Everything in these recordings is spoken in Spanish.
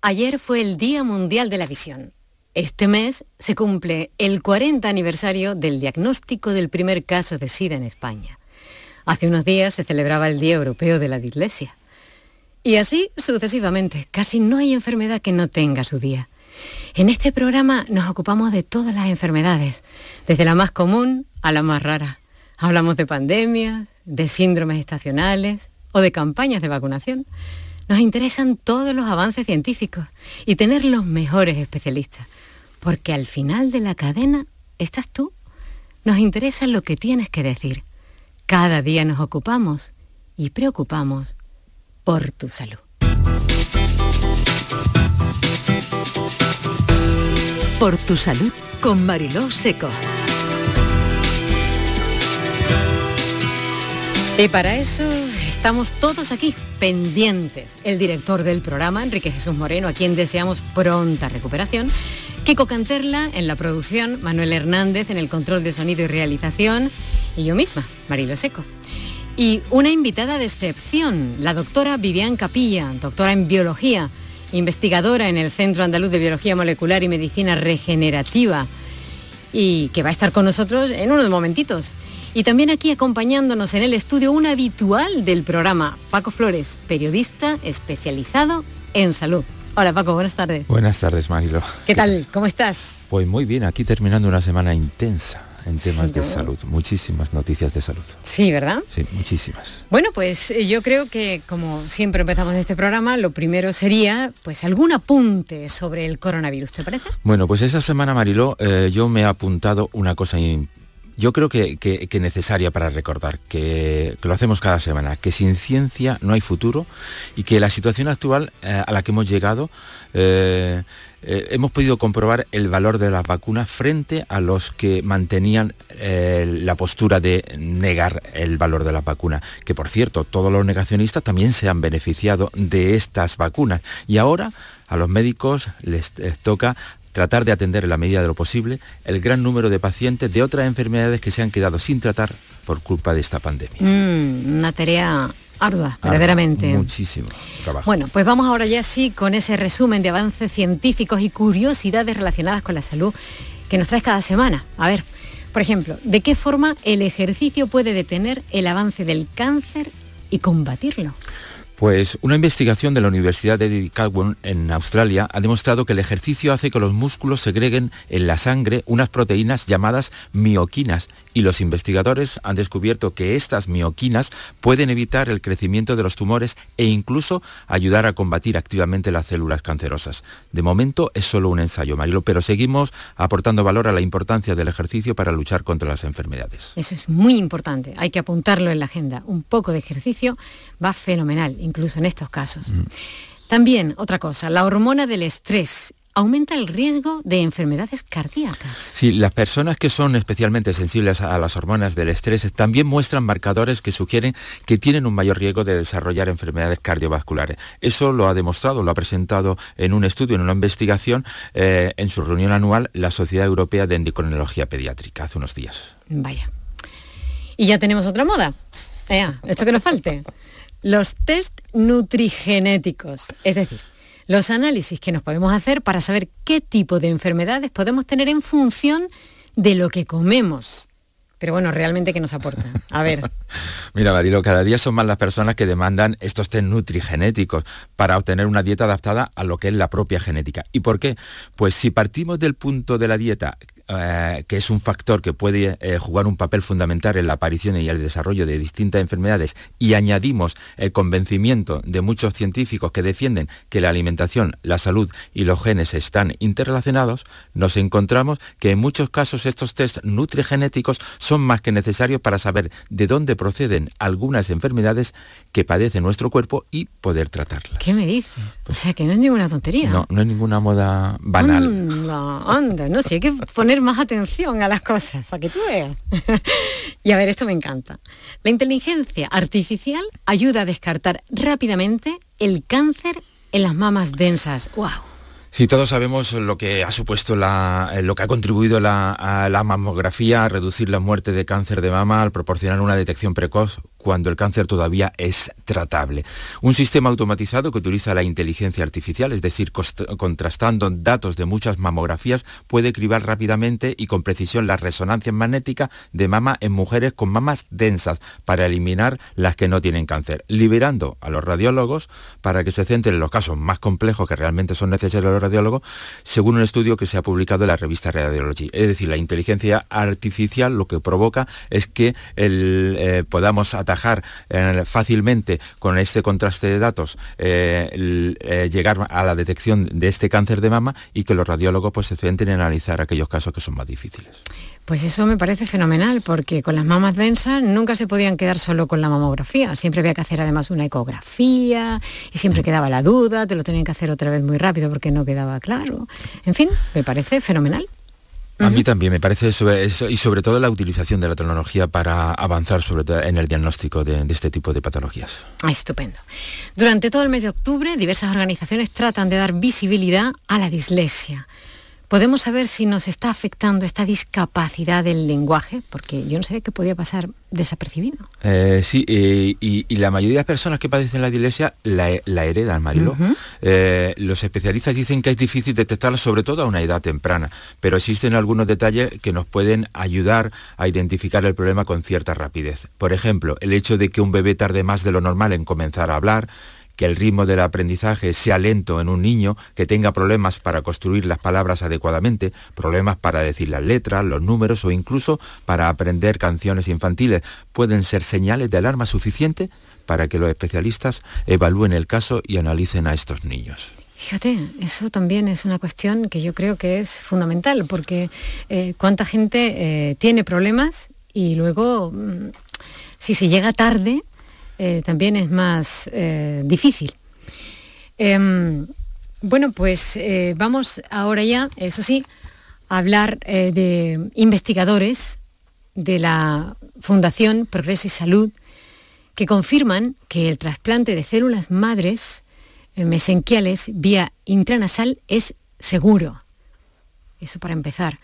Ayer fue el Día Mundial de la Visión. Este mes se cumple el 40 aniversario del diagnóstico del primer caso de SIDA en España. Hace unos días se celebraba el Día Europeo de la Dislexia. Y así sucesivamente. Casi no hay enfermedad que no tenga su día. En este programa nos ocupamos de todas las enfermedades, desde la más común a la más rara. Hablamos de pandemias, de síndromes estacionales o de campañas de vacunación. Nos interesan todos los avances científicos y tener los mejores especialistas porque al final de la cadena estás tú. Nos interesa lo que tienes que decir. Cada día nos ocupamos y preocupamos por tu salud. Por tu salud con Mariló Seco. Y para eso estamos todos aquí, pendientes. El director del programa, Enrique Jesús Moreno, a quien deseamos pronta recuperación, Kiko Canterla en la producción, Manuel Hernández en el control de sonido y realización y yo misma, Marilo Seco. Y una invitada de excepción, la doctora Vivian Capilla, doctora en biología, investigadora en el Centro Andaluz de Biología Molecular y Medicina Regenerativa y que va a estar con nosotros en unos momentitos. Y también aquí acompañándonos en el estudio un habitual del programa, Paco Flores, periodista especializado en salud. Hola Paco, buenas tardes. Buenas tardes Marilo. ¿Qué, tal? ¿Cómo estás? Pues muy bien, aquí terminando una semana intensa en temas de salud, muchísimas noticias de salud. Sí, ¿verdad? Sí, muchísimas. Bueno, pues eh, yo creo que como siempre empezamos este programa, lo primero sería pues algún apunte sobre el coronavirus, ¿te parece? Bueno, pues esta semana, Mariló, eh, yo me he apuntado una cosa yo creo que, que, necesaria para recordar, que, lo hacemos cada semana, que sin ciencia no hay futuro y que la situación actual eh, a la que hemos llegado, eh, eh, hemos podido comprobar el valor de las vacunas frente a los que mantenían la postura de negar el valor de las vacunas, que por cierto, todos los negacionistas también se han beneficiado de estas vacunas. Y ahora a los médicos les toca tratar de atender en la medida de lo posible el gran número de pacientes de otras enfermedades que se han quedado sin tratar por culpa de esta pandemia. Mm, una tarea ardua, verdaderamente. Muchísimo trabajo. Bueno, pues vamos ahora ya sí con ese resumen de avances científicos y curiosidades relacionadas con la salud que nos traes cada semana. A ver, por ejemplo, ¿de qué forma el ejercicio puede detener el avance del cáncer y combatirlo? Pues una investigación de la Universidad de Edith en Australia ha demostrado que el ejercicio hace que los músculos segreguen en la sangre unas proteínas llamadas mioquinas y los investigadores han descubierto que estas mioquinas pueden evitar el crecimiento de los tumores e incluso ayudar a combatir activamente las células cancerosas. De momento es solo un ensayo, Marilo, pero seguimos aportando valor a la importancia del ejercicio para luchar contra las enfermedades. Eso es muy importante, hay que apuntarlo en la agenda. Un poco de ejercicio va fenomenal, incluso en estos casos. Mm. También, otra cosa, la hormona del estrés aumenta el riesgo de enfermedades cardíacas. Sí, las personas que son especialmente sensibles a las hormonas del estrés también muestran marcadores que sugieren que tienen un mayor riesgo de desarrollar enfermedades cardiovasculares. Eso lo ha demostrado, lo ha presentado en un estudio, en una investigación, eh, en su reunión anual la Sociedad Europea de Endocrinología Pediátrica hace unos días. Vaya. Y ya tenemos otra moda. esto que nos falte. Los test nutrigenéticos. Es decir, los análisis que nos podemos hacer para saber qué tipo de enfermedades podemos tener en función de lo que comemos. Pero bueno, realmente ¿qué nos aporta? A ver. Mira, Marilo, cada día son más las personas que demandan estos test nutrigenéticos para obtener una dieta adaptada a lo que es la propia genética. ¿Y por qué? Pues si partimos del punto de la dieta eh, que es un factor que puede eh, jugar un papel fundamental en la aparición y el desarrollo de distintas enfermedades, y añadimos el convencimiento de muchos científicos que defienden que la alimentación, la salud y los genes están interrelacionados, nos encontramos que en muchos casos estos test nutrigenéticos son más que necesarios para saber de dónde proceden algunas enfermedades que padece nuestro cuerpo y poder tratarlas. ¿Qué me dices? o sea, que no es ninguna tontería. No, no es ninguna moda banal. Anda, anda, no, si hay que poner más atención a las cosas, para que tú veas. y a ver, esto me encanta. La inteligencia artificial ayuda a descartar rápidamente el cáncer en las mamas densas. ¡Wow! Sí, todos sabemos lo que ha supuesto la, lo que ha contribuido la, la mamografía a reducir la muerte de cáncer de mama al proporcionar una detección precoz cuando el cáncer todavía es tratable. Un sistema automatizado que utiliza la inteligencia artificial, es decir, contrastando datos de muchas mamografías, puede cribar rápidamente y con precisión las resonancias magnéticas de mama en mujeres con mamas densas para eliminar las que no tienen cáncer, liberando a los radiólogos para que se centren en los casos más complejos que realmente son necesarios los radiólogos, según un estudio que se ha publicado en la revista Radiology. Es decir, la inteligencia artificial lo que provoca es que eh, podamos atajar eh, fácilmente con este contraste de datos, eh, llegar a la detección de este cáncer de mama y que los radiólogos pues, se centren en analizar aquellos casos que son más difíciles. Pues eso me parece fenomenal, porque con las mamas densas nunca se podían quedar solo con la mamografía, siempre había que hacer además una ecografía y siempre quedaba la duda, te lo tenían que hacer otra vez muy rápido porque no quedaba claro. En fin, me parece fenomenal. A mí también me parece eso y sobre todo la utilización de la tecnología para avanzar sobre en el diagnóstico de, de este tipo de patologías. Estupendo. Durante todo el mes de octubre, diversas organizaciones tratan de dar visibilidad a la dislexia. ¿Podemos saber si nos está afectando esta discapacidad del lenguaje? Porque yo no sabía que podía pasar desapercibido. Eh, sí, eh, y, la mayoría de las personas que padecen la dislexia la, heredan, Marilo. Eh, los especialistas dicen que es difícil detectarla, sobre todo a una edad temprana, pero existen algunos detalles que nos pueden ayudar a identificar el problema con cierta rapidez. Por ejemplo, el hecho de que un bebé tarde más de lo normal en comenzar a hablar, que el ritmo del aprendizaje sea lento en un niño, que tenga problemas para construir las palabras adecuadamente, problemas para decir las letras, los números o incluso para aprender canciones infantiles, pueden ser señales de alarma suficiente para que los especialistas evalúen el caso y analicen a estos niños. Fíjate, eso también es una cuestión que yo creo que es fundamental, porque eh, cuánta gente eh, tiene problemas y luego, mm, si se llega tarde, eh, también es más eh, difícil. Em, bueno, pues eh, vamos ahora ya, eso sí, a hablar de investigadores de la Fundación Progreso y Salud que confirman que el trasplante de células madres mesenquiales vía intranasal es seguro. Eso para empezar.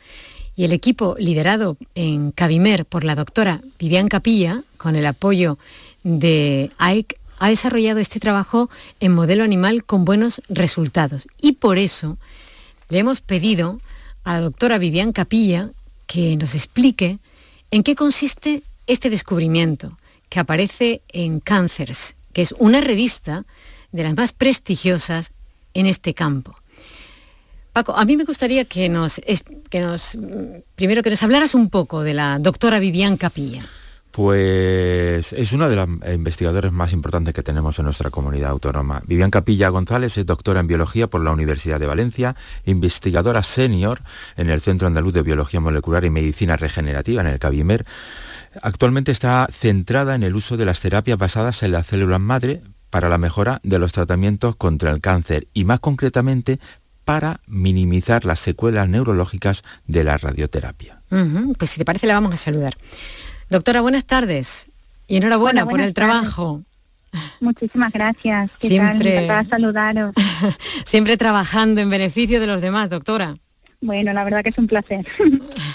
Y el equipo liderado en Cabimer por la doctora Vivian Capilla, con el apoyo de AIC ha desarrollado este trabajo en modelo animal con buenos resultados. Y por eso le hemos pedido a la doctora Vivian Capilla que nos explique en qué consiste este descubrimiento que aparece en Cancers, que es una revista de las más prestigiosas en este campo. Paco, a mí me gustaría que nos, que nos primero que nos hablaras un poco de la doctora Vivian Capilla. Pues es una de las investigadores más importantes que tenemos en nuestra comunidad autónoma. Vivian Capilla González es doctora en biología por la Universidad de Valencia, investigadora senior en el Centro Andaluz de Biología Molecular y Medicina Regenerativa, en el CABIMER. Actualmente está centrada en el uso de las terapias basadas en las células madre para la mejora de los tratamientos contra el cáncer y más concretamente para minimizar las secuelas neurológicas de la radioterapia. Pues si te parece la vamos a saludar. Doctora, buenas tardes y enhorabuena por el trabajo. Muchísimas gracias. siempre, tal? saludaros. siempre trabajando en beneficio de los demás, doctora. Bueno, la verdad que es un placer.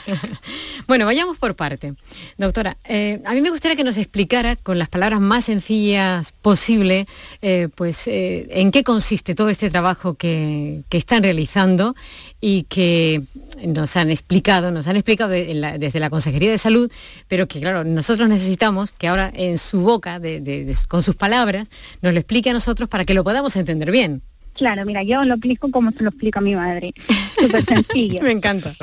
bueno, vayamos por parte. Doctora, eh, a mí me gustaría que nos explicara con las palabras más sencillas posible, eh, pues eh, en qué consiste todo este trabajo que, están realizando y que nos han explicado, nos han explicado desde la Consejería de Salud, pero que claro, nosotros necesitamos que ahora en su boca, con sus palabras, nos lo explique a nosotros para que lo podamos entender bien. Claro, mira, yo lo explico como se lo explica mi madre. Súper sencillo. Me encanta.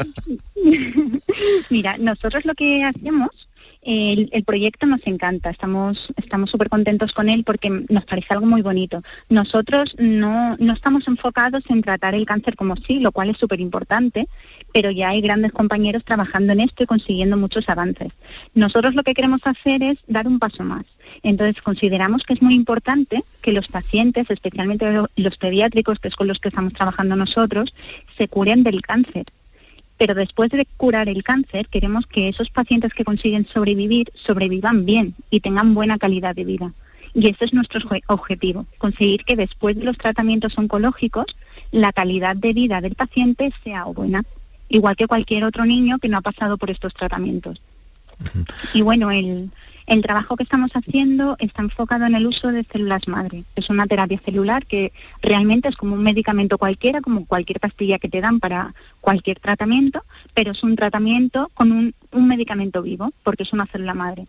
mira, nosotros lo que hacemos el, proyecto nos encanta, estamos estamos súper contentos con él porque nos parece algo muy bonito. Nosotros no, no estamos enfocados en tratar el cáncer como sí, lo cual es súper importante, pero ya hay grandes compañeros trabajando en esto y consiguiendo muchos avances. Nosotros lo que queremos hacer es dar un paso más. Entonces consideramos que es muy importante que los pacientes, especialmente los pediátricos, que es con los que estamos trabajando nosotros, se curen del cáncer pero después de curar el cáncer queremos que esos pacientes que consiguen sobrevivir sobrevivan bien y tengan buena calidad de vida. Y ese es nuestro objetivo, conseguir que después de los tratamientos oncológicos la calidad de vida del paciente sea buena, igual que cualquier otro niño que no ha pasado por estos tratamientos. Y bueno, el, El trabajo que estamos haciendo está enfocado en el uso de células madre. Es una terapia celular que realmente es como un medicamento cualquiera, como cualquier pastilla que te dan para cualquier tratamiento, pero es un tratamiento con un, un medicamento vivo, porque es una célula madre.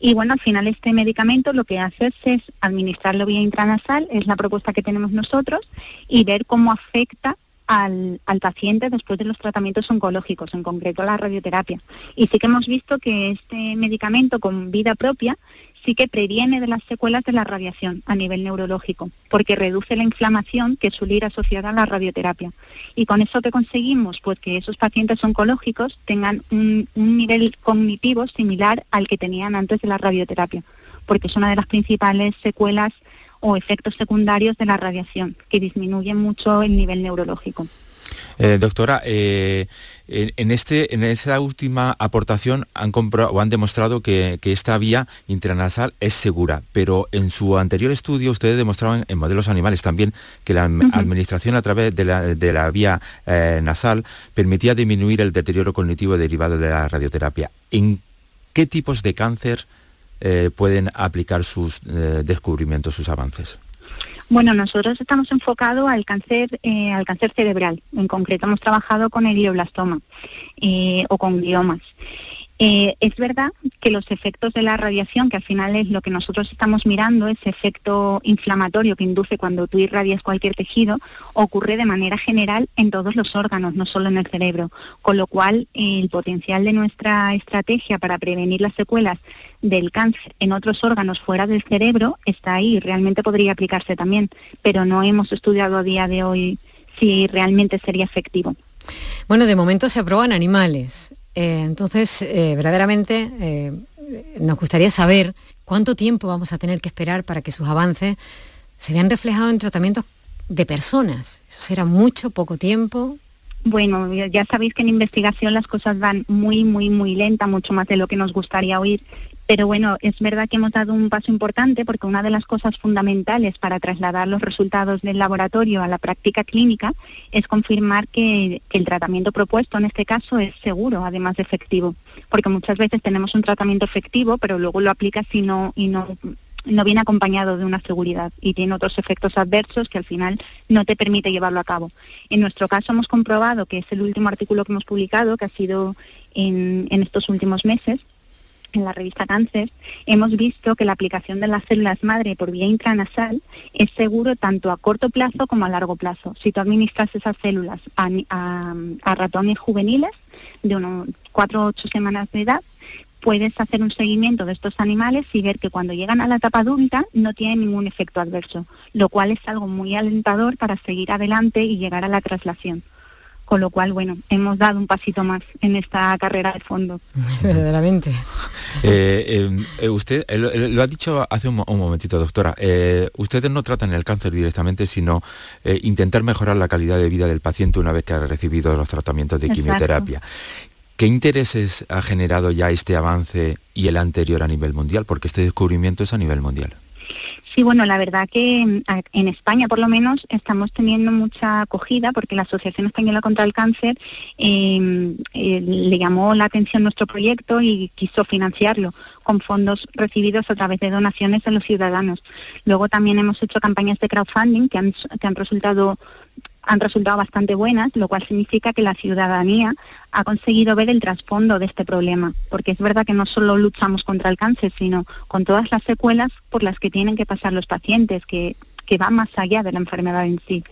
Y bueno, al final este medicamento lo que hace es administrarlo vía intranasal, es la propuesta que tenemos nosotros, y ver cómo afecta al, paciente después de los tratamientos oncológicos, en concreto la radioterapia. Y sí que hemos visto que este medicamento con vida propia sí que previene de las secuelas de la radiación a nivel neurológico, porque reduce la inflamación que suele ir asociada a la radioterapia. Y con eso que conseguimos, pues que esos pacientes oncológicos tengan un, un nivel cognitivo similar al que tenían antes de la radioterapia, porque es una de las principales secuelas o efectos secundarios de la radiación, que disminuyen mucho el nivel neurológico. Eh, doctora, eh, en, este, en esta última aportación han, o han demostrado que, esta vía intranasal es segura, pero en su anterior estudio ustedes demostraban en modelos animales también que la administración a través de la, vía eh, nasal permitía disminuir el deterioro cognitivo derivado de la radioterapia. ¿En qué tipos de cáncer eh, pueden aplicar sus eh, descubrimientos, sus avances? Bueno, nosotros estamos enfocados al cáncer, eh, al cáncer cerebral. En concreto, hemos trabajado con el glioblastoma o con gliomas. Eh, es verdad que los efectos de la radiación, que al final es lo que nosotros estamos mirando, ese efecto inflamatorio que induce cuando tú irradias cualquier tejido, ocurre de manera general en todos los órganos, no solo en el cerebro. Con lo cual, el potencial de nuestra estrategia para prevenir las secuelas del cáncer en otros órganos fuera del cerebro está ahí, realmente podría aplicarse también, pero no hemos estudiado a día de hoy si realmente sería efectivo. Bueno, de momento se aprueban animales. Eh, entonces, eh, verdaderamente eh, nos gustaría saber cuánto tiempo vamos a tener que esperar para que sus avances se vean reflejados en tratamientos de personas. ¿Eso será mucho, poco tiempo? Bueno, ya sabéis que en investigación las cosas van muy, muy, muy lenta, mucho más de lo que nos gustaría oír. Pero bueno, es verdad que hemos dado un paso importante porque una de las cosas fundamentales para trasladar los resultados del laboratorio a la práctica clínica es confirmar que, el tratamiento propuesto en este caso es seguro, además de efectivo. Porque muchas veces tenemos un tratamiento efectivo, pero luego lo aplicas y no, y no, no viene acompañado de una seguridad y tiene otros efectos adversos que al final no te permite llevarlo a cabo. En nuestro caso hemos comprobado que es el último artículo que hemos publicado, que ha sido en, en estos últimos meses, en la revista Cáncer, hemos visto que la aplicación de las células madre por vía intranasal es seguro tanto a corto plazo como a largo plazo. Si tú administras esas células a, ratones juveniles de unos cuatro o ocho semanas de edad, puedes hacer un seguimiento de estos animales y ver que cuando llegan a la etapa adulta no tienen ningún efecto adverso, lo cual es algo muy alentador para seguir adelante y llegar a la traslación con lo cual, bueno, hemos dado un pasito más en esta carrera de fondo. Verdaderamente. Eh, eh, eh, usted lo, ha dicho hace un, momentito, doctora. ustedes no tratan el cáncer directamente, sino intentar mejorar la calidad de vida del paciente una vez que ha recibido los tratamientos de quimioterapia. ¿Qué intereses ha generado ya este avance y el anterior a nivel mundial? Porque este descubrimiento es a nivel mundial. Sí, bueno, la verdad que mm, en España por lo menos estamos teniendo mucha acogida porque la Asociación Española contra el Cáncer em, eh, le llamó la atención nuestro proyecto y quiso financiarlo con fondos recibidos a través de donaciones de los ciudadanos. Luego también hemos hecho campañas de crowdfunding que han, que han resultado han resultado bastante buenas, lo cual significa que la ciudadanía ha conseguido ver el trasfondo de este problema, porque es verdad que no solo luchamos contra el cáncer, sino con todas las secuelas por las que tienen que pasar los pacientes, que, que van más allá de la enfermedad en sí.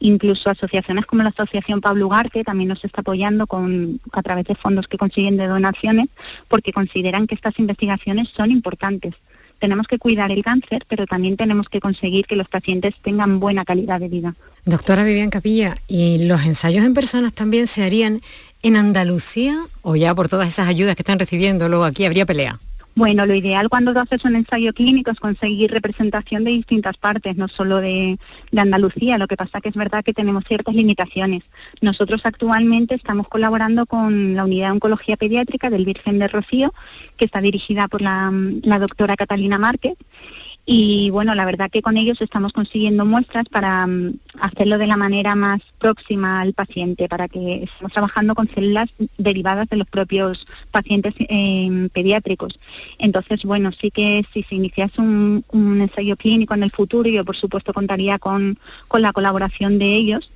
Incluso asociaciones como la Asociación Pablo Ugarte también nos está apoyando con, a través de fondos que consiguen de donaciones, porque consideran que estas investigaciones son importantes tenemos que cuidar el cáncer, pero también tenemos que conseguir que los pacientes tengan buena calidad de vida. Doctora Vivian Capilla, ¿y los ensayos en personas también se harían en Andalucía o ya por todas esas ayudas que están recibiendo luego aquí habría pelea? Bueno, lo ideal cuando tú haces un ensayo clínico es conseguir representación de distintas partes, no solo de, Andalucía. Lo que pasa que es verdad que tenemos ciertas limitaciones. Nosotros actualmente estamos colaborando con la Unidad de Oncología Pediátrica del Virgen de Rocío, que está dirigida por la, la doctora Catalina Márquez y bueno, la verdad que con ellos estamos consiguiendo muestras para hacerlo de la manera más próxima al paciente, para que estemos trabajando con células derivadas de los propios pacientes em, pediátricos. Entonces, bueno, sí que si se iniciase un, ensayo clínico en el futuro, yo por supuesto contaría con, con la colaboración de ellos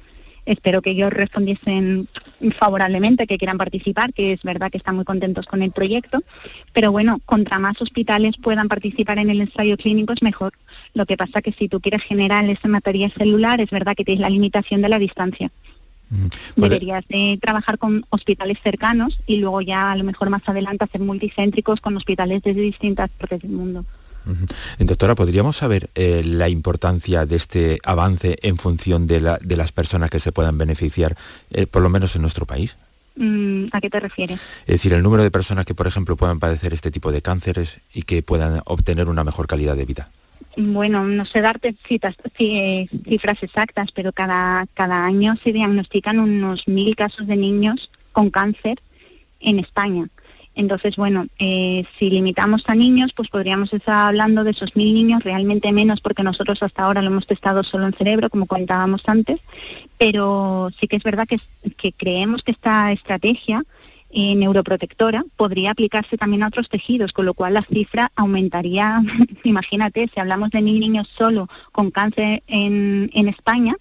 espero que ellos respondiesen favorablemente, que quieran participar, que es verdad que están muy contentos con el proyecto, pero bueno, contra más hospitales puedan participar en el ensayo clínico es mejor. Lo que pasa que si tú quieres generar ese material celular, es verdad que tienes la limitación de la distancia. Deberías de trabajar con hospitales cercanos y luego ya a lo mejor más adelante hacer multicéntricos con hospitales desde distintas partes del mundo. Doctora, ¿podríamos saber eh, la importancia de este avance en función de, las personas que se puedan beneficiar, eh, por lo menos en nuestro país? Mm, ¿A qué te refieres? Es decir, el número de personas que, por ejemplo, puedan padecer este tipo de cánceres y que puedan obtener una mejor calidad de vida. Bueno, no sé darte citas, cifras exactas, pero cada, cada año se diagnostican unos mil casos de niños con cáncer en España. Entonces, bueno, eh, si limitamos a niños, pues podríamos estar hablando de esos mil niños, realmente menos porque nosotros hasta ahora lo hemos testado solo en cerebro, como comentábamos antes, pero sí que es verdad que, creemos que esta estrategia eh, neuroprotectora podría aplicarse también a otros tejidos, con lo cual la cifra aumentaría, imagínate, si hablamos de mil niños solo con cáncer en España,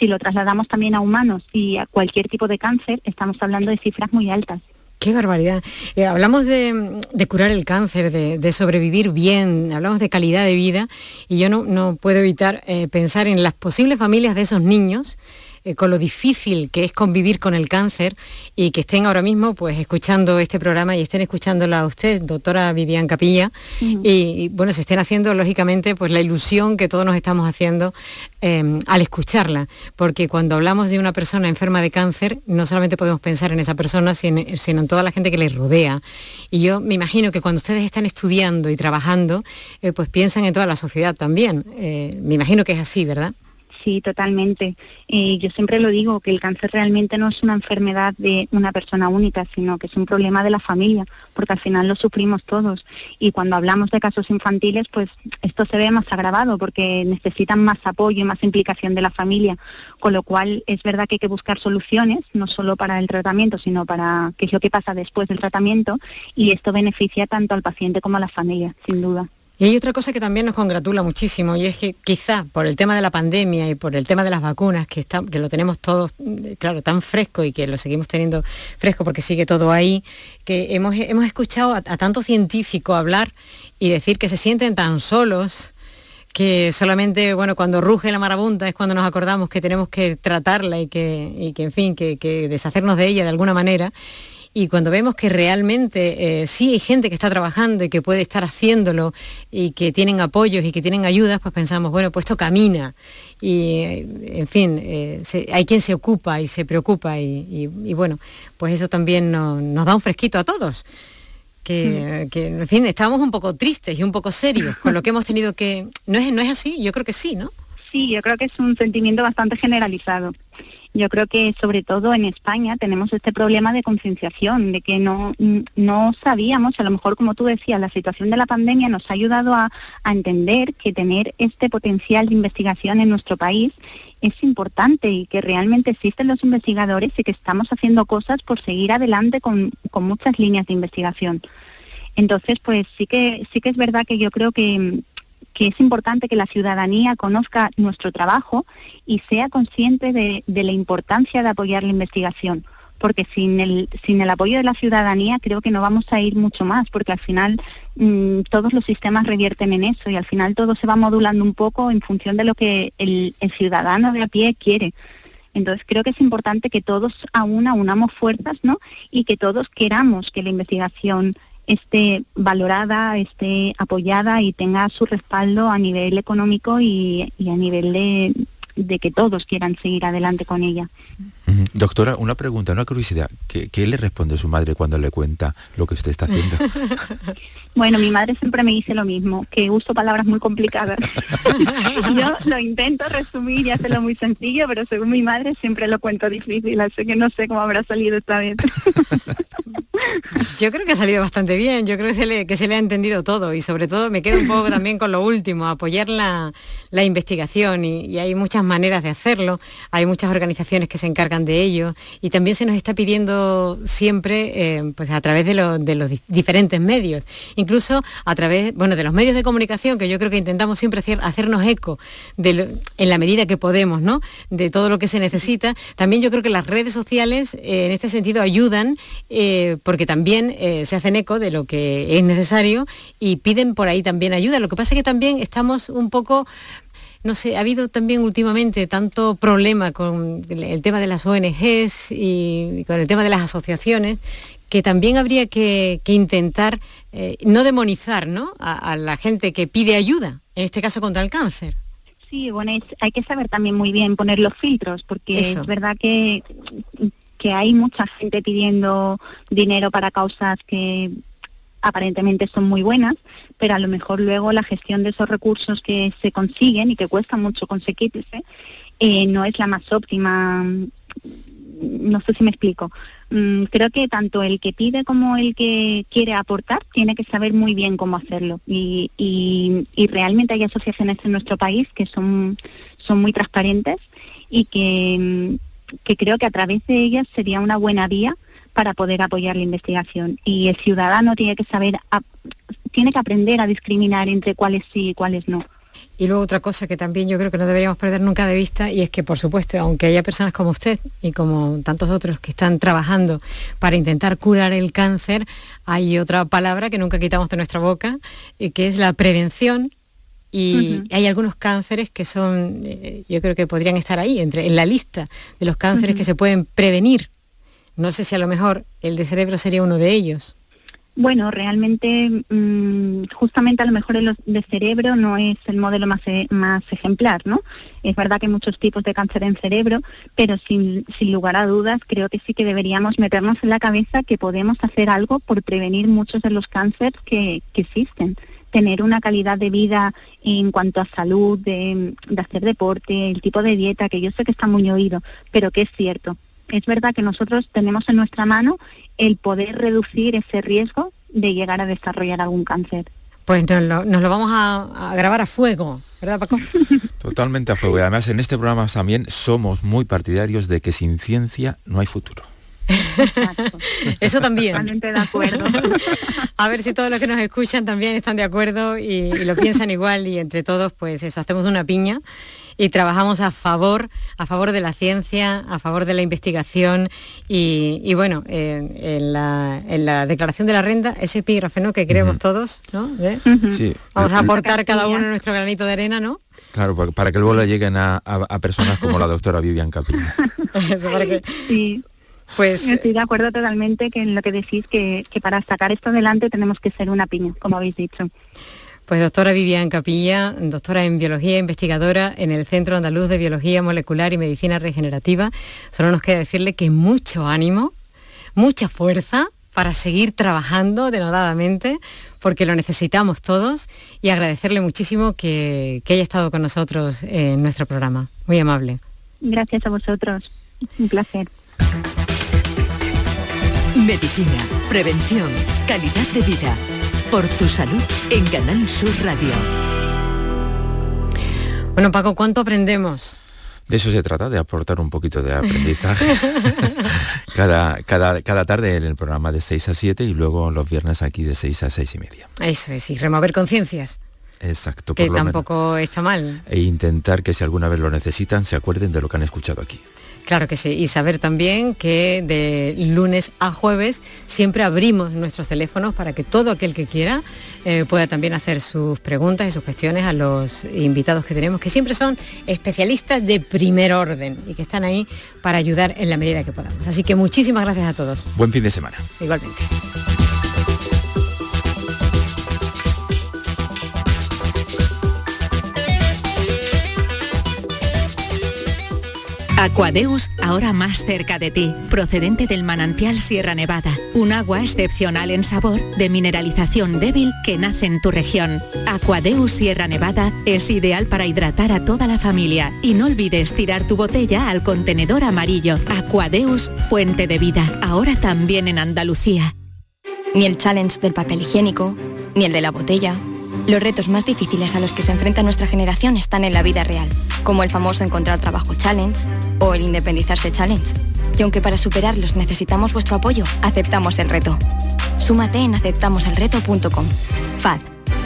si lo trasladamos también a humanos y a cualquier tipo de cáncer, estamos hablando de cifras muy altas. Qué barbaridad. Eh, hablamos de, curar el cáncer, de, sobrevivir bien, hablamos de calidad de vida y yo no, puedo evitar eh, pensar en las posibles familias de esos niños eh, con lo difícil que es convivir con el cáncer y que estén ahora mismo pues escuchando este programa y estén escuchándola a usted, doctora Vivian Capilla, y, bueno, se estén haciendo lógicamente pues la ilusión que todos nos estamos haciendo em, al escucharla, porque cuando hablamos de una persona enferma de cáncer, no solamente podemos pensar en esa persona, sino, en toda la gente que le rodea. Y yo me imagino que cuando ustedes están estudiando y trabajando, eh, pues piensan en toda la sociedad también. Eh, me imagino que es así, ¿verdad? Sí, totalmente. Eh, yo siempre lo digo, que el cáncer realmente no es una enfermedad de una persona única, sino que es un problema de la familia, porque al final lo sufrimos todos. Y cuando hablamos de casos infantiles, pues esto se ve más agravado, porque necesitan más apoyo y más implicación de la familia. Con lo cual es verdad que hay que buscar soluciones, no solo para el tratamiento, sino para qué es lo que pasa después del tratamiento, y esto beneficia tanto al paciente como a la familia, sin duda. Y hay otra cosa que también nos congratula muchísimo y es que quizá por el tema de la pandemia y por el tema de las vacunas, que, que lo tenemos todos, mm, claro, tan fresco y que lo seguimos teniendo fresco porque sigue todo ahí, que hemos, hemos escuchado a, tanto científico hablar y decir que se sienten tan solos que solamente, bueno, cuando ruge la marabunta es cuando nos acordamos que tenemos que tratarla y que, y que en fin, que deshacernos de ella de alguna manera y cuando vemos que realmente eh, sí hay gente que está trabajando y que puede estar haciéndolo y que tienen apoyos y que tienen ayudas, pues pensamos, bueno, pues esto camina y en fin, eh, hay quien se ocupa y se preocupa y, bueno, pues eso también nos da un fresquito a todos. Que, mm. que, en fin, estábamos un poco tristes y un poco serios con lo que hemos tenido que... ¿No es, no es así? Yo creo que sí, ¿no? Sí, yo creo que es un sentimiento bastante generalizado. Yo creo que sobre todo en España tenemos este problema de concienciación, de que no, no sabíamos, a lo mejor como tú decías, la situación de la pandemia nos ha ayudado a, a entender que tener este potencial de investigación en nuestro país es importante y que realmente existen los investigadores y que estamos haciendo cosas por seguir adelante con, con muchas líneas de investigación. Entonces, pues sí que sí que es verdad que yo creo que, que es importante que la ciudadanía conozca nuestro trabajo y sea consciente de, la importancia de apoyar la investigación, porque sin el, sin el apoyo de la ciudadanía creo que no vamos a ir mucho más, porque al final mm, todos los sistemas revierten en eso y al final todo se va modulando un poco en función de lo que el, ciudadano de a pie quiere. Entonces creo que es importante que todos a una unamos fuerzas, ¿no? Y que todos queramos que la investigación esté valorada, esté apoyada y tenga su respaldo a nivel económico y, a nivel de, que todos quieran seguir adelante con ella. Doctora, una pregunta, una curiosidad. ¿Qué, ¿Qué, le responde su madre cuando le cuenta lo que usted está haciendo? bueno, mi madre siempre me dice lo mismo, que uso palabras muy complicadas. Yo lo intento resumir y hacerlo muy sencillo, pero según mi madre siempre lo cuento difícil, así que no sé cómo habrá salido esta vez. Yo creo que ha salido bastante bien, yo creo que se, le, que se le ha entendido todo y sobre todo me quedo un poco también con lo último, apoyar la, investigación y, hay muchas maneras de hacerlo, hay muchas organizaciones que se encargan de ello y también se nos está pidiendo siempre eh, pues a través de, los diferentes medios, incluso a través bueno, de los medios de comunicación que yo creo que intentamos siempre hacernos eco de en la medida que podemos, ¿no? de todo lo que se necesita. También yo creo que las redes sociales eh, en este sentido ayudan eh, porque también se hacen eco de lo que es necesario y piden por ahí también ayuda. Lo que pasa es que también estamos un poco no sé, ha habido también últimamente tanto problema con el tema de las ONGs y con el tema de las asociaciones que también habría que, intentar no demonizar ¿no? A, la gente que pide ayuda, en este caso contra el cáncer. Sí, bueno, hay que saber también muy bien poner los filtros, porque es verdad que que hay mucha gente pidiendo dinero para causas que aparentemente son muy buenas, pero a lo mejor luego la gestión de esos recursos que se consiguen y que cuesta mucho conseguirse eh, no es la más óptima. No sé si me explico. Mm, creo que tanto el que pide como el que quiere aportar tiene que saber muy bien cómo hacerlo. Y, y realmente hay asociaciones en nuestro país que son, son muy transparentes y que que creo que a través de ellas sería una buena vía para poder apoyar la investigación. Y el ciudadano tiene que saber, tiene que aprender a discriminar entre cuáles sí y cuáles no. Y luego otra cosa que también yo creo que no deberíamos perder nunca de vista y es que, por supuesto, aunque haya personas como usted y como tantos otros que están trabajando para intentar curar el cáncer, hay otra palabra que nunca quitamos de nuestra boca, y que es la prevención y hay algunos cánceres que son, eh, yo creo que podrían estar ahí, entre, en la lista de los cánceres que se pueden prevenir. No sé si a lo mejor el de cerebro sería uno de ellos. Bueno, realmente, mm, justamente a lo mejor el de cerebro no es el modelo más, e, más ejemplar, ¿no? Es verdad que hay muchos tipos de cáncer en cerebro, pero sin, sin lugar a dudas creo que sí que deberíamos meternos en la cabeza que podemos hacer algo por prevenir muchos de los cánceres que, que existen tener una calidad de vida en cuanto a salud, de, hacer deporte, el tipo de dieta, que yo sé que está muy oído, pero que es cierto. Es verdad que nosotros tenemos en nuestra mano el poder reducir ese riesgo de llegar a desarrollar algún cáncer. Pues nos lo, vamos a, a, grabar a fuego, ¿verdad Paco? Totalmente a fuego. Y además en este programa también somos muy partidarios de que sin ciencia no hay futuro. Eso también. Totalmente de acuerdo. A ver si todos los que nos escuchan también están de acuerdo y, lo piensan igual y entre todos pues eso, hacemos una piña y trabajamos a favor, a favor de la ciencia, a favor de la investigación y, bueno, en, la, declaración de la renta, ese epígrafe ¿no? que creemos todos, ¿no? Vamos a aportar cada uno nuestro granito de arena, ¿no? Claro, para que luego le lleguen a, personas como la doctora Vivian Capilla. Sí. Pues estoy de acuerdo totalmente que en lo que decís que, para sacar esto adelante tenemos que ser una piña, como habéis dicho. Pues doctora Vivian Capilla, doctora en biología, investigadora en el Centro Andaluz de Biología Molecular y Medicina Regenerativa. Solo nos queda decirle que mucho ánimo, mucha fuerza para seguir trabajando denodadamente, porque lo necesitamos todos, y agradecerle muchísimo que haya estado con nosotros en nuestro programa. Muy amable. Gracias a vosotros. Un placer. Medicina, prevención, calidad de vida. Por tu salud en Canal Sur Radio. Bueno, Paco, ¿cuánto aprendemos? De eso se trata, de aportar un poquito de aprendizaje cada, cada, cada tarde en el programa de 6 a 7 y luego los viernes aquí de 6 a 6 y media. Eso es, y remover conciencias. Exacto. Que tampoco está mal. E intentar que si alguna vez lo necesitan se acuerden de lo que han escuchado aquí. Claro que sí, y saber también que de lunes a jueves siempre abrimos nuestros teléfonos para que todo aquel que quiera eh, pueda también hacer sus preguntas y sus cuestiones a los invitados que tenemos, que siempre son especialistas de primer orden y que están ahí para ayudar en la medida que podamos. Así que muchísimas gracias a todos. Buen fin de semana. Igualmente. Aquadeus, ahora más cerca de ti, procedente del manantial Sierra Nevada, un agua excepcional en sabor, de mineralización débil que nace en tu región. Aquadeus Sierra Nevada es ideal para hidratar a toda la familia y no olvides tirar tu botella al contenedor amarillo. Aquadeus, fuente de vida, ahora también en Andalucía. ni el challenge del papel higiénico, ni el de la botella. Los retos más difíciles a los que se enfrenta nuestra generación están en la vida real, como el famoso encontrar trabajo challenge o el independizarse challenge. Y aunque para superarlos necesitamos vuestro apoyo, aceptamos el reto. Súmate en aceptamoselreto.com. FAD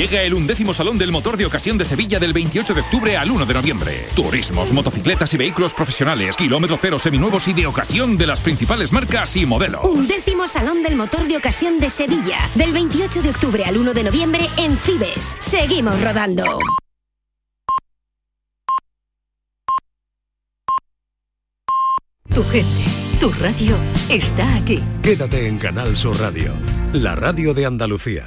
Llega el undécimo Salón del Motor de Ocasión de Sevilla del 28 de octubre al 1 de noviembre. Turismos, motocicletas y vehículos profesionales, kilómetro cero seminuevos y de ocasión de las principales marcas y modelos. Undécimo Salón del Motor de Ocasión de Sevilla del 28 de octubre al 1 de noviembre en Cibes. Seguimos rodando. Tu gente, tu radio está aquí. Quédate en Canal Sur Radio, la radio de Andalucía.